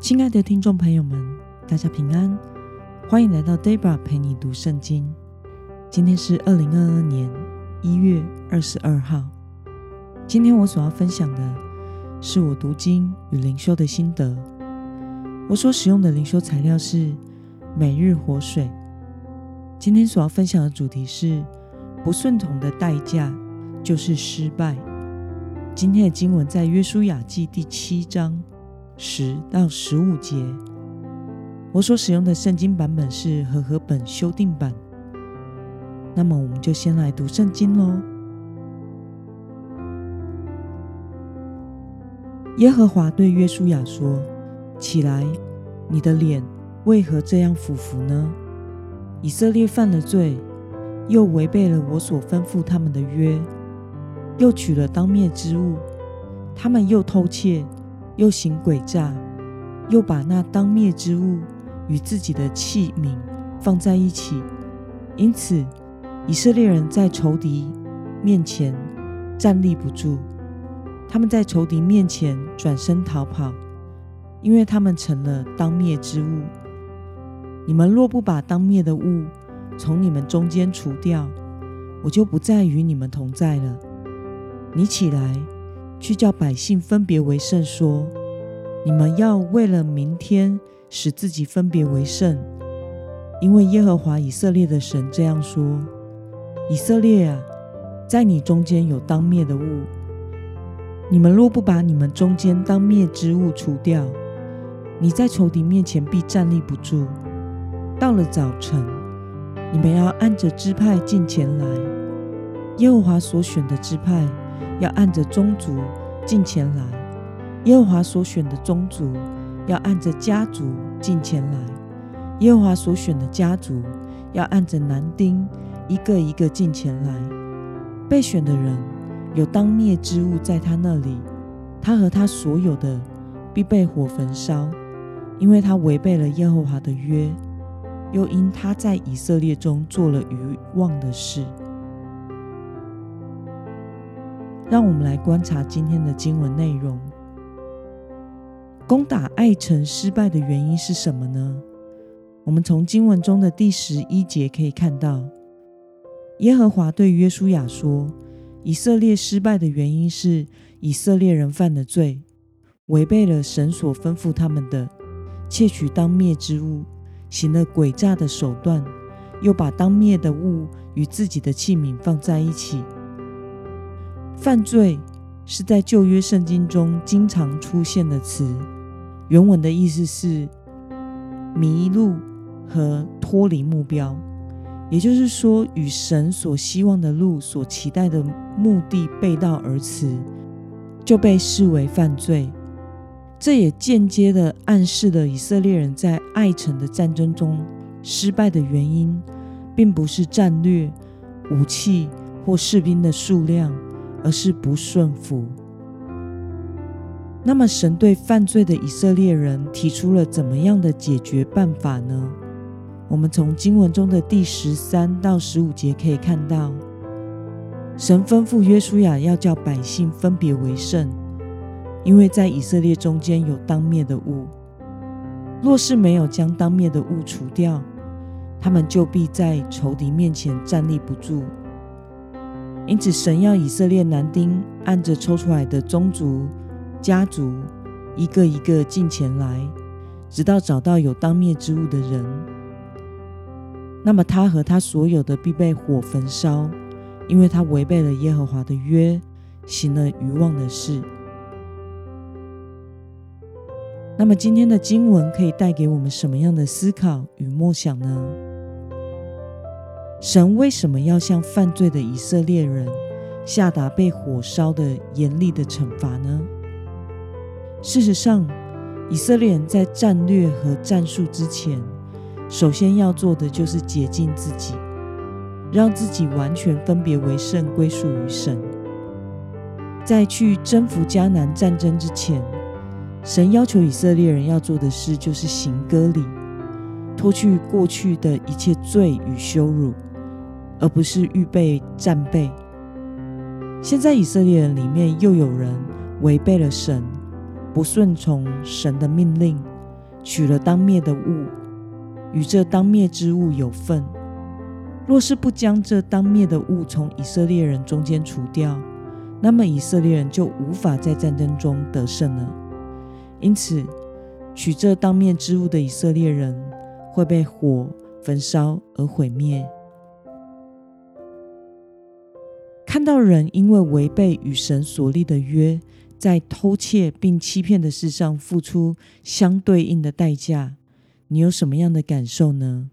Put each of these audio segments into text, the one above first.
亲爱的听众朋友们，大家平安，欢迎来到 Debra 陪你读圣经。今天是二零二二年一月二十二号。今天我所要分享的是我读经与灵修的心得。我所使用的灵修材料是每日活水。今天所要分享的主题是不顺从的代价就是失败。今天的经文在约书亚记第七章。十到十五节，我所使用的圣经版本是和合本修订版。那么，我们就先来读圣经喽。耶和华对约书亚说：“起来，你的脸为何这样俯伏呢？以色列犯了罪，又违背了我所吩咐他们的约，又取了当灭之物，他们又偷窃。”又行诡诈，又把那当灭之物与自己的器皿放在一起，因此以色列人在仇敌面前站立不住。他们在仇敌面前转身逃跑，因为他们成了当灭之物。你们若不把当灭的物从你们中间除掉，我就不再与你们同在了。你起来。去叫百姓分别为圣，说：你们要为了明天使自己分别为圣，因为耶和华以色列的神这样说：以色列啊，在你中间有当灭的物，你们若不把你们中间当灭之物除掉，你在仇敌面前必站立不住。到了早晨，你们要按着支派进前来，耶和华所选的支派。要按着宗族进前来，耶和华所选的宗族要按着家族进前来，耶和华所选的家族要按着男丁一个一个进前来。被选的人有当灭之物在他那里，他和他所有的必被火焚烧，因为他违背了耶和华的约，又因他在以色列中做了愚妄的事。让我们来观察今天的经文内容。攻打爱城失败的原因是什么呢？我们从经文中的第十一节可以看到，耶和华对约书亚说：“以色列失败的原因是以色列人犯了罪，违背了神所吩咐他们的，窃取当灭之物，行了诡诈的手段，又把当灭的物与自己的器皿放在一起。”犯罪是在旧约圣经中经常出现的词，原文的意思是迷路和脱离目标，也就是说，与神所希望的路、所期待的目的背道而驰，就被视为犯罪。这也间接的暗示了以色列人在爱城的战争中失败的原因，并不是战略、武器或士兵的数量。而是不顺服。那么，神对犯罪的以色列人提出了怎么样的解决办法呢？我们从经文中的第十三到十五节可以看到，神吩咐约书亚要叫百姓分别为圣，因为在以色列中间有当灭的物。若是没有将当灭的物除掉，他们就必在仇敌面前站立不住。因此，神要以色列男丁按着抽出来的宗族、家族，一个一个进前来，直到找到有当灭之物的人。那么，他和他所有的必被火焚烧，因为他违背了耶和华的约，行了愚妄的事。那么，今天的经文可以带给我们什么样的思考与默想呢？神为什么要向犯罪的以色列人下达被火烧的严厉的惩罚呢？事实上，以色列人在战略和战术之前，首先要做的就是洁净自己，让自己完全分别为圣，归属于神。在去征服迦南战争之前，神要求以色列人要做的事就是行割礼，脱去过去的一切罪与羞辱。而不是预备战备。现在以色列人里面又有人违背了神，不顺从神的命令，取了当灭的物，与这当灭之物有份。若是不将这当灭的物从以色列人中间除掉，那么以色列人就无法在战争中得胜了。因此，取这当灭之物的以色列人会被火焚烧而毁灭。看到人因为违背与神所立的约，在偷窃并欺骗的事上付出相对应的代价，你有什么样的感受呢？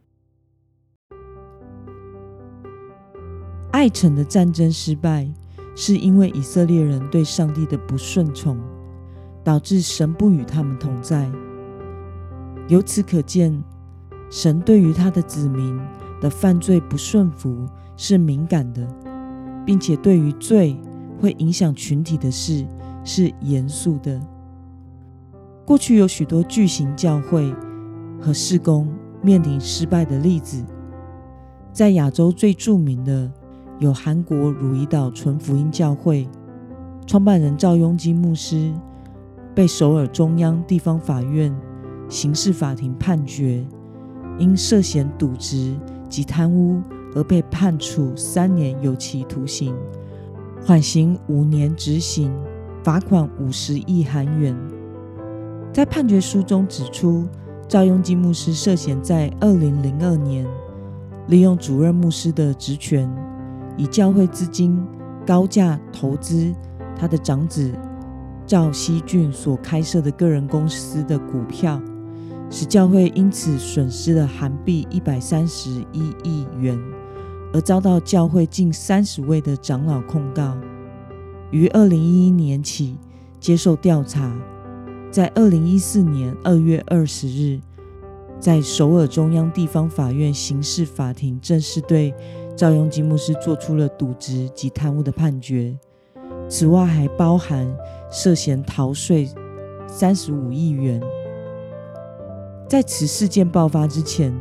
爱城的战争失败，是因为以色列人对上帝的不顺从，导致神不与他们同在。由此可见，神对于他的子民的犯罪不顺服是敏感的。并且对于罪会影响群体的事是严肃的。过去有许多巨型教会和事工面临失败的例子，在亚洲最著名的有韩国汝矣岛纯福音教会，创办人赵雍基牧师被首尔中央地方法院刑事法庭判决，因涉嫌渎职及贪污。而被判处三年有期徒刑，缓刑五年执行，罚款五十亿韩元。在判决书中指出，赵雍基牧师涉嫌在二零零二年利用主任牧师的职权，以教会资金高价投资他的长子赵熙俊所开设的个人公司的股票，使教会因此损失了韩币一百三十一亿元。而遭到教会近三十位的长老控告，于二零一一年起接受调查，在二零一四年二月二十日，在首尔中央地方法院刑事法庭正式对赵雍基牧师做出了渎职及贪污的判决，此外还包含涉嫌逃税三十五亿元。在此事件爆发之前，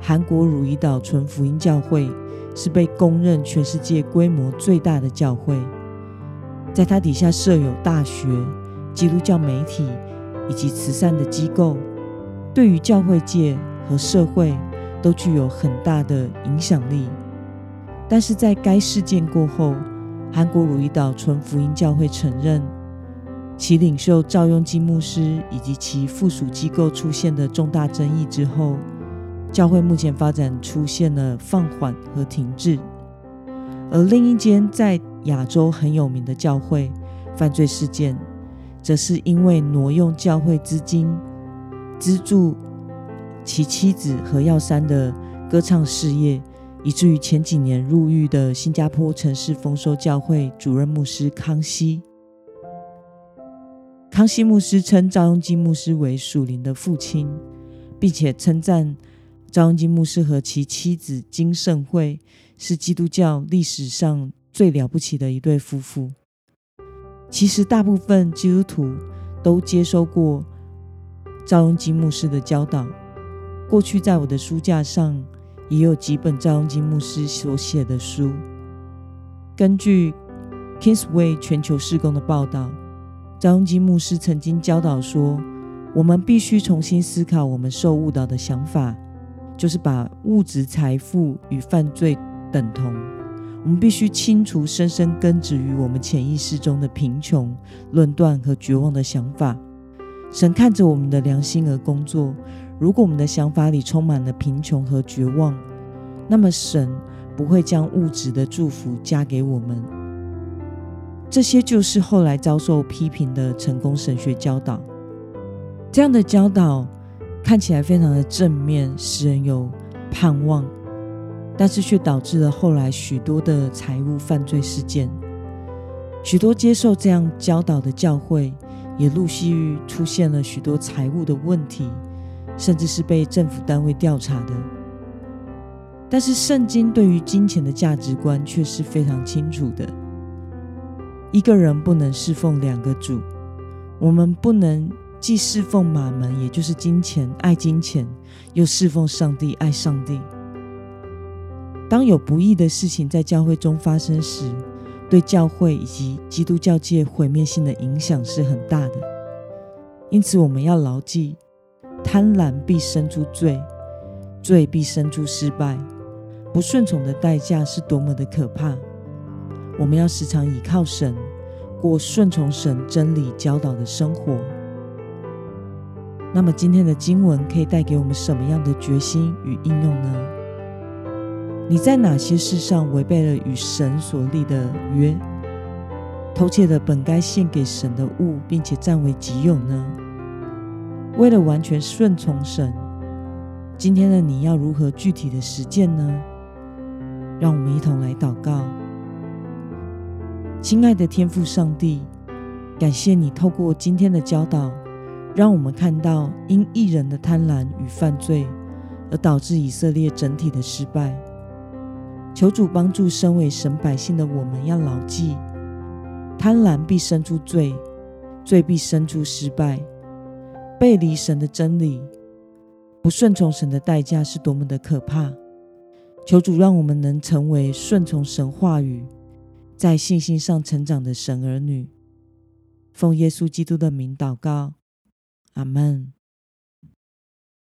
韩国汝矣岛纯福音教会。是被公认全世界规模最大的教会，在它底下设有大学、基督教媒体以及慈善的机构，对于教会界和社会都具有很大的影响力。但是在该事件过后，韩国汝矣岛纯福音教会承认，其领袖赵雍基牧师以及其附属机构出现的重大争议之后。教会目前发展出现了放缓和停滞，而另一间在亚洲很有名的教会犯罪事件，则是因为挪用教会资金资助其妻子何耀珊的歌唱事业，以至于前几年入狱的新加坡城市丰收教会主任牧师康熙。康熙牧师称赵雍基牧师为属灵的父亲，并且称赞。赵雍基牧师和其妻子金圣惠是基督教历史上最了不起的一对夫妇。其实，大部分基督徒都接收过赵雍基牧师的教导。过去，在我的书架上也有几本赵雍基牧师所写的书。根据 Kingsway 全球事工的报道，赵雍基牧师曾经教导说：“我们必须重新思考我们受误导的想法。”就是把物质财富与犯罪等同。我们必须清除深深根植于我们潜意识中的贫穷论断和绝望的想法。神看着我们的良心而工作。如果我们的想法里充满了贫穷和绝望，那么神不会将物质的祝福加给我们。这些就是后来遭受批评的成功神学教导。这样的教导。看起来非常的正面，使人有盼望，但是却导致了后来许多的财务犯罪事件。许多接受这样教导的教会，也陆续出现了许多财务的问题，甚至是被政府单位调查的。但是圣经对于金钱的价值观却是非常清楚的：一个人不能侍奉两个主，我们不能。既侍奉马门，也就是金钱，爱金钱；又侍奉上帝，爱上帝。当有不义的事情在教会中发生时，对教会以及基督教界毁灭性的影响是很大的。因此，我们要牢记，贪婪必生出罪，罪必生出失败。不顺从的代价是多么的可怕！我们要时常倚靠神，过顺从神真理教导的生活。那么，今天的经文可以带给我们什么样的决心与应用呢？你在哪些事上违背了与神所立的约，偷窃了本该献给神的物，并且占为己有呢？为了完全顺从神，今天的你要如何具体的实践呢？让我们一同来祷告，亲爱的天父上帝，感谢你透过今天的教导，让我们看到因一人的贪婪与犯罪而导致以色列整体的失败。求主帮助身为神百姓的我们，要牢记：贪婪必生出罪，罪必生出失败。背离神的真理，不顺从神的代价是多么的可怕！求主让我们能成为顺从神话语，在信心上成长的神儿女。奉耶稣基督的名祷告，阿门。